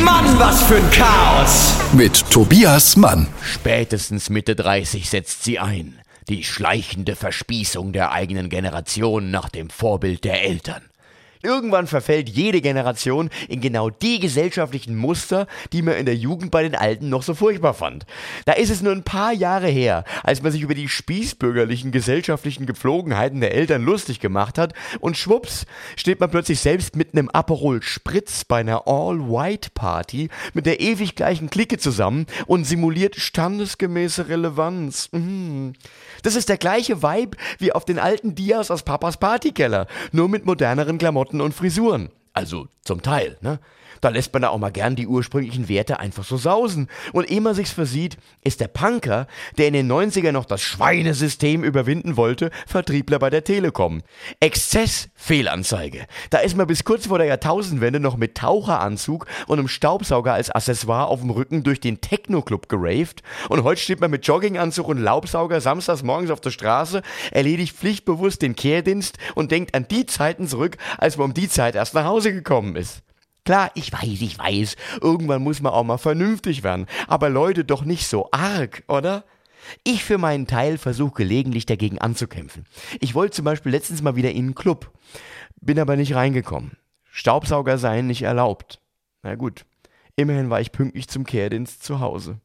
Mann, was für ein Chaos! Mit Tobias Mann. Spätestens Mitte 30 setzt sie ein. Die schleichende Verspießung der eigenen Generation nach dem Vorbild der Eltern. Irgendwann verfällt jede Generation in genau die gesellschaftlichen Muster, die man in der Jugend bei den Alten noch so furchtbar fand. Da ist es nur ein paar Jahre her, als man sich über die spießbürgerlichen gesellschaftlichen Gepflogenheiten der Eltern lustig gemacht hat und schwupps steht man plötzlich selbst mit einem Aperol Spritz bei einer All-White-Party mit der ewig gleichen Clique zusammen und simuliert standesgemäße Relevanz. Mhm. Das ist der gleiche Vibe wie auf den alten Dias aus Papas Partykeller, nur mit moderneren Klamotten und Frisuren. Also zum Teil, ne? Da lässt man da auch mal gern die ursprünglichen Werte einfach so sausen. Und ehe man sich's versieht, ist der Punker, der in den 90er noch das Schweinesystem überwinden wollte, Vertriebler bei der Telekom. Exzess Fehlanzeige. Da ist man bis kurz vor der Jahrtausendwende noch mit Taucheranzug und einem Staubsauger als Accessoire auf dem Rücken durch den Techno-Club geraved. Und heute steht man mit Jogginganzug und Laubsauger samstags morgens auf der Straße, erledigt pflichtbewusst den Kehrdienst und denkt an die Zeiten zurück, als man um die Zeit erst nach Hause gekommen ist. Klar, ich weiß, ich weiß, irgendwann muss man auch mal vernünftig werden, aber Leute doch nicht so arg, oder? Ich für meinen Teil versuche gelegentlich dagegen anzukämpfen. Ich wollte zum Beispiel letztens mal wieder in einen Club, bin aber nicht reingekommen. Staubsauger seien nicht erlaubt. Na gut, immerhin war ich pünktlich zum Kehrdienst zu Hause.